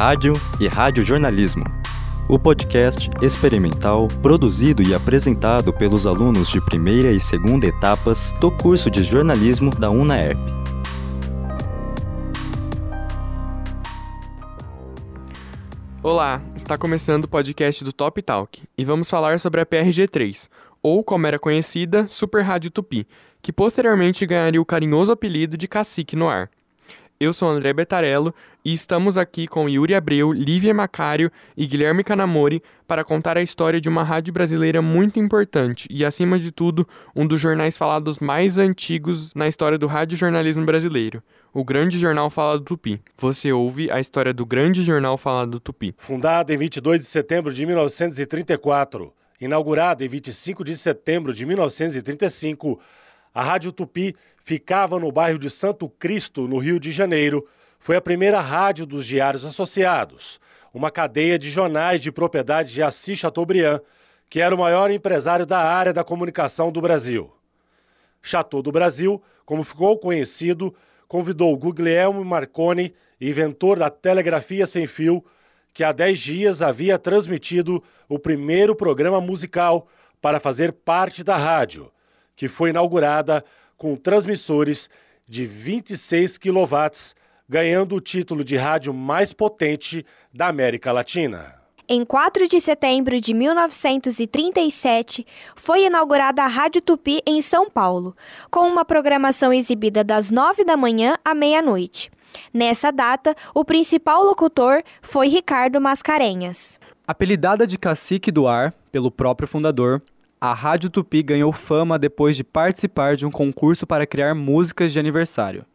Rádio e Radiojornalismo. O podcast experimental produzido e apresentado pelos alunos de primeira e segunda etapas do curso de jornalismo da UNAERP. Olá, está começando o podcast do Top Talk e vamos falar sobre a PRG3, ou como era conhecida, Super Rádio Tupi, que posteriormente ganharia o carinhoso apelido de Cacique no Ar. Eu sou André Betarello e estamos aqui com Yuri Abreu, Lívia Macário e Guilherme Canamori para contar a história de uma rádio brasileira muito importante e, acima de tudo, um dos jornais falados mais antigos na história do radiojornalismo brasileiro, o Grande Jornal Falado Tupi. Você ouve a história do Grande Jornal Falado Tupi. Fundada em 22 de setembro de 1934, inaugurada em 25 de setembro de 1935, a Rádio Tupi ficava no bairro de Santo Cristo, no Rio de Janeiro. Foi a primeira rádio dos Diários Associados, uma cadeia de jornais de propriedade de Assis Chateaubriand, que era o maior empresário da área da comunicação do Brasil. Chateau do Brasil, como ficou conhecido, convidou Guglielmo Marconi, inventor da telegrafia sem fio, que há dez dias havia transmitido o primeiro programa musical para fazer parte da rádio que foi inaugurada com transmissores de 26 kW, ganhando o título de rádio mais potente da América Latina. Em 4 de setembro de 1937, foi inaugurada a Rádio Tupi em São Paulo, com uma programação exibida das 9 da manhã à meia-noite. Nessa data, o principal locutor foi Ricardo Mascarenhas. Apelidada de Cacique do Ar pelo próprio fundador, a Rádio Tupi ganhou fama depois de participar de um concurso para criar músicas de aniversário.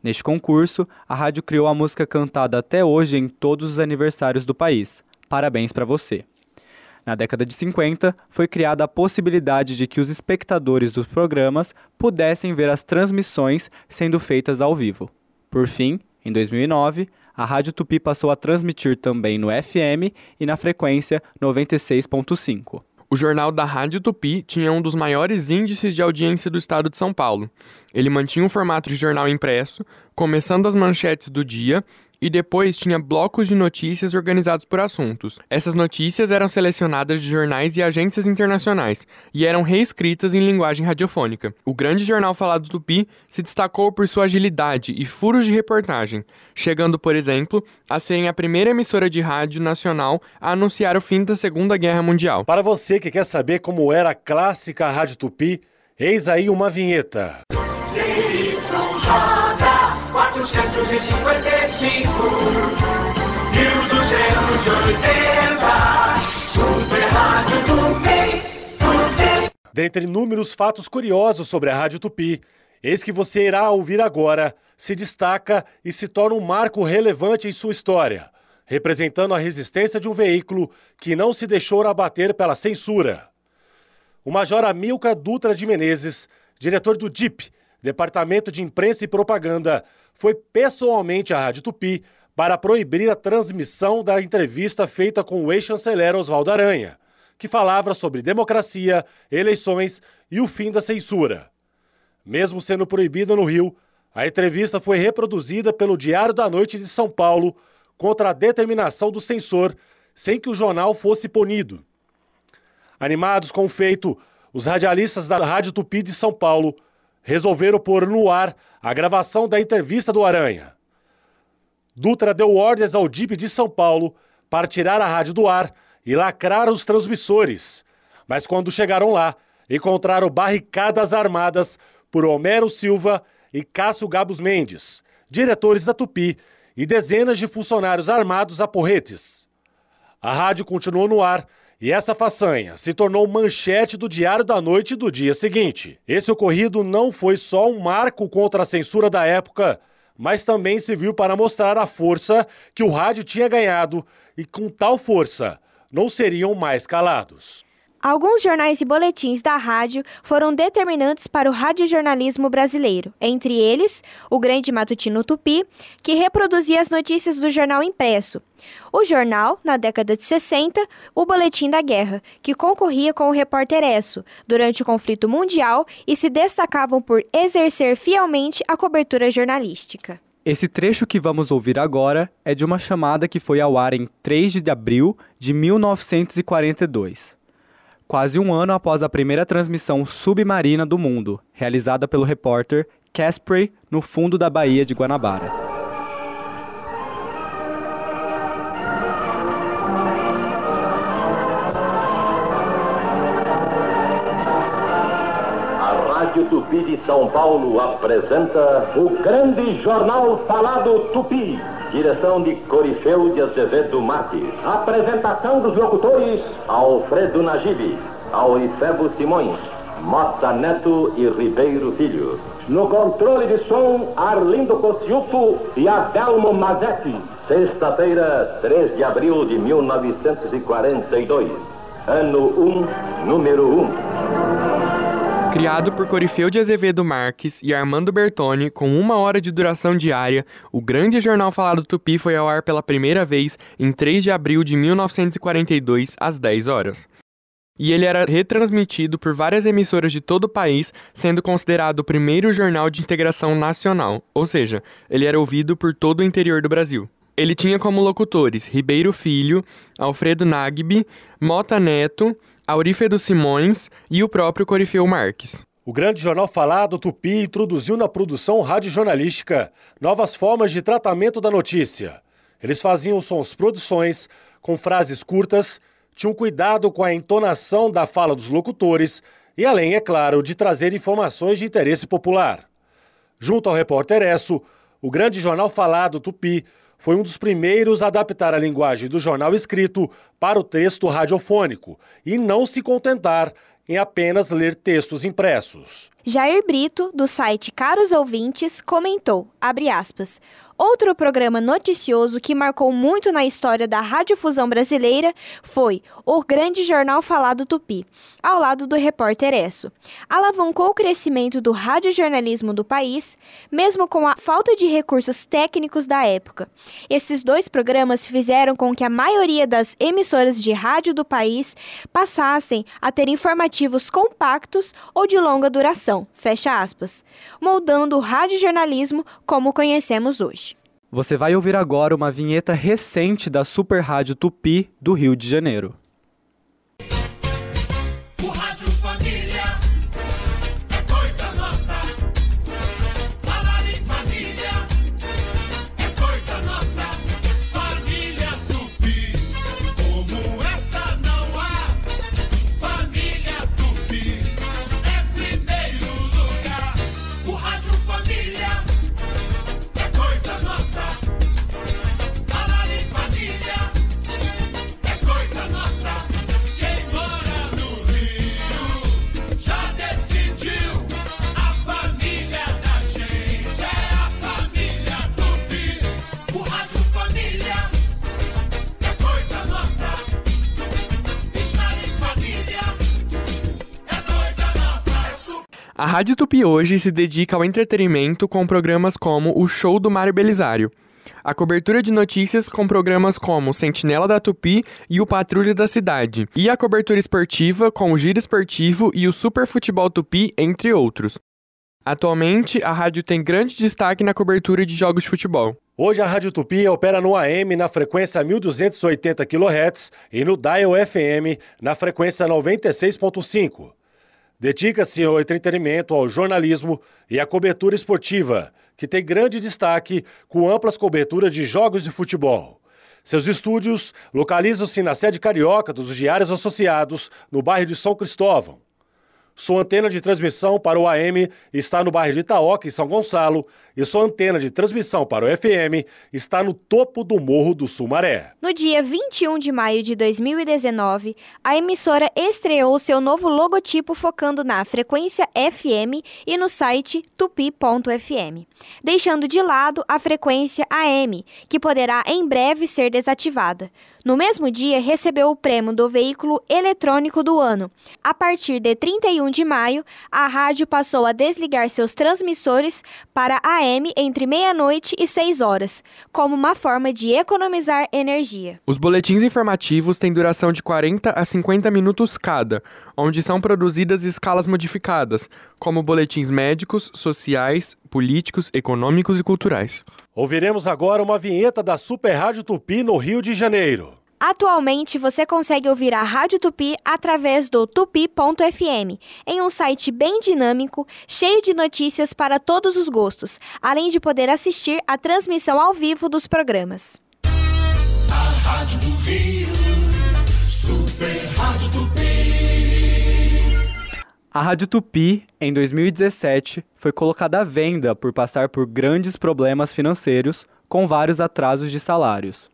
Neste concurso, a rádio criou a música cantada até hoje em todos os aniversários do país. Parabéns para você! Na década de 50, foi criada a possibilidade de que os espectadores dos programas pudessem ver as transmissões sendo feitas ao vivo. Por fim, em 2009, a Rádio Tupi passou a transmitir também no FM e na frequência 96.5. O jornal da Rádio Tupi tinha um dos maiores índices de audiência do estado de São Paulo. Ele mantinha um formato de jornal impresso, começando as manchetes do dia e depois tinha blocos de notícias organizados por assuntos. Essas notícias eram selecionadas de jornais e agências internacionais e eram reescritas em linguagem radiofônica. O grande jornal falado Tupi se destacou por sua agilidade e furos de reportagem, chegando, por exemplo, a ser a primeira emissora de rádio nacional a anunciar o fim da Segunda Guerra Mundial. Para você que quer saber como era a clássica Rádio Tupi, eis aí uma vinheta. 455 Super Rádio Tupi, Dentre inúmeros fatos curiosos sobre a Rádio Tupi, eis que você irá ouvir agora se destaca e se torna um marco relevante em sua história, representando a resistência de um veículo que não se deixou abater pela censura. O Major Amilcar Dutra de Menezes, diretor do DIP, Departamento de Imprensa e Propaganda, foi pessoalmente à Rádio Tupi para proibir a transmissão da entrevista feita com o ex-chanceler Oswaldo Aranha, que falava sobre democracia, eleições e o fim da censura. Mesmo sendo proibida no Rio, a entrevista foi reproduzida pelo Diário da Noite de São Paulo contra a determinação do censor, sem que o jornal fosse punido. Animados com o feito, os radialistas da Rádio Tupi de São Paulo resolveram pôr no ar a gravação da entrevista do Aranha. Dutra deu ordens ao DIP de São Paulo para tirar a rádio do ar e lacrar os transmissores. Mas quando chegaram lá, encontraram barricadas armadas por Homero Silva e Cássio Gabos Mendes, diretores da Tupi, e dezenas de funcionários armados a porretes. A rádio continuou no ar e essa façanha se tornou manchete do Diário da Noite do dia seguinte. Esse ocorrido não foi só um marco contra a censura da época, mas também serviu para mostrar a força que o rádio tinha ganhado e, com tal força, não seriam mais calados. Alguns jornais e boletins da rádio foram determinantes para o radiojornalismo brasileiro, entre eles o Grande Matutino Tupi, que reproduzia as notícias do jornal impresso. O jornal, na década de 60, o Boletim da Guerra, que concorria com o Repórter Esso durante o conflito mundial e se destacavam por exercer fielmente a cobertura jornalística. Esse trecho que vamos ouvir agora é de uma chamada que foi ao ar em 3 de abril de 1942, quase um ano após a primeira transmissão submarina do mundo, realizada pelo repórter Casprey no fundo da Baía de Guanabara. Rádio Tupi de São Paulo apresenta o grande jornal falado Tupi. Direção de Corifeu de Azevedo Marques. Apresentação dos locutores Alfredo Nagibe, Aurifebo Simões, Mota Neto e Ribeiro Filho. No controle de som, Arlindo Cociuto e Adelmo Mazetti. Sexta-feira, 3 de abril de 1942. Ano 1, número 1. Criado por Corifeu de Azevedo Marques e Armando Bertoni, com uma hora de duração diária, o grande jornal falado Tupi foi ao ar pela primeira vez em 3 de abril de 1942, às 10 horas. E ele era retransmitido por várias emissoras de todo o país, sendo considerado o primeiro jornal de integração nacional, ou seja, ele era ouvido por todo o interior do Brasil. Ele tinha como locutores Ribeiro Filho, Alfredo Nagbe, Mota Neto, Aurífedo Simões e o próprio Corifeu Marques. O grande jornal falado Tupi introduziu na produção radiojornalística novas formas de tratamento da notícia. Eles faziam suas produções com frases curtas, tinham cuidado com a entonação da fala dos locutores e, além, é claro, de trazer informações de interesse popular. Junto ao repórter Esso, o grande jornal falado Tupi foi um dos primeiros a adaptar a linguagem do jornal escrito para o texto radiofônico e não se contentar em apenas ler textos impressos. Jair Brito, do site Caros Ouvintes, comentou, aspas, Outro programa noticioso que marcou muito na história da radiodifusão brasileira foi O Grande Jornal Falado Tupi, ao lado do repórter Esso. Alavancou o crescimento do radiojornalismo do país, mesmo com a falta de recursos técnicos da época. Esses dois programas fizeram com que a maioria das emissoras de rádio do país passassem a ter informativos compactos ou de longa duração fecha aspas, moldando o radiojornalismo como conhecemos hoje. Você vai ouvir agora uma vinheta recente da Super Rádio Tupi do Rio de Janeiro. A Rádio Tupi hoje se dedica ao entretenimento com programas como o Show do Mário Belisário. A cobertura de notícias com programas como Sentinela da Tupi e o Patrulha da Cidade. E a cobertura esportiva com o Giro Esportivo e o Super Futebol Tupi, entre outros. Atualmente, a rádio tem grande destaque na cobertura de jogos de futebol. Hoje a Rádio Tupi opera no AM na frequência 1280 kHz e no Dial FM na frequência 96.5. Dedica-se ao entretenimento, ao jornalismo e à cobertura esportiva, que tem grande destaque com amplas coberturas de jogos de futebol. Seus estúdios localizam-se na sede carioca dos Diários Associados, no bairro de São Cristóvão. Sua antena de transmissão para o AM está no bairro de Itaoca, em São Gonçalo, e sua antena de transmissão para o FM está no topo do Morro do Sumaré. No dia 21 de maio de 2019, a emissora estreou seu novo logotipo focando na frequência FM e no site tupi.fm, deixando de lado a frequência AM, que poderá em breve ser desativada. No mesmo dia, recebeu o prêmio do veículo eletrônico do ano, a partir de 31 21 de maio, a rádio passou a desligar seus transmissores para AM entre meia-noite e 6 horas, como uma forma de economizar energia. Os boletins informativos têm duração de 40 a 50 minutos cada, onde são produzidas escalas modificadas, como boletins médicos, sociais, políticos, econômicos e culturais. Ouviremos agora uma vinheta da Super Rádio Tupi no Rio de Janeiro. Atualmente você consegue ouvir a Rádio Tupi através do tupi.fm, em um site bem dinâmico, cheio de notícias para todos os gostos, além de poder assistir a transmissão ao vivo dos programas. A Rádio do Rio, Super Rádio Tupi. A Rádio Tupi, em 2017, foi colocada à venda por passar por grandes problemas financeiros com vários atrasos de salários.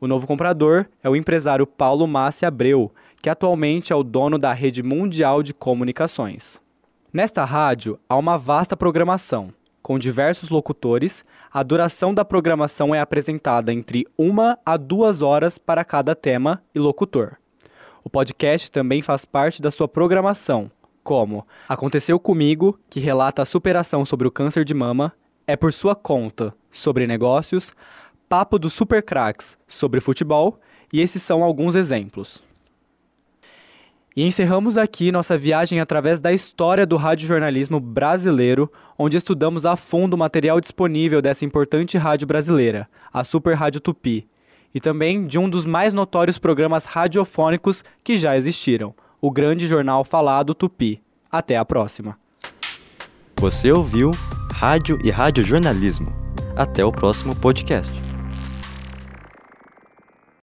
O novo comprador é o empresário Paulo Massi Abreu, que atualmente é o dono da rede mundial de comunicações. Nesta rádio há uma vasta programação. Com diversos locutores, a duração da programação é apresentada entre uma a duas horas para cada tema e locutor. O podcast também faz parte da sua programação, como Aconteceu Comigo, que relata a superação sobre o câncer de mama, é por sua conta, sobre negócios, Papo dos Super Cracks sobre futebol, e esses são alguns exemplos. E encerramos aqui nossa viagem através da história do radiojornalismo brasileiro, onde estudamos a fundo o material disponível dessa importante rádio brasileira, a Super Rádio Tupi, e também de um dos mais notórios programas radiofônicos que já existiram, o grande jornal falado Tupi. Até a próxima. Você ouviu Rádio e Radiojornalismo. Até o próximo podcast.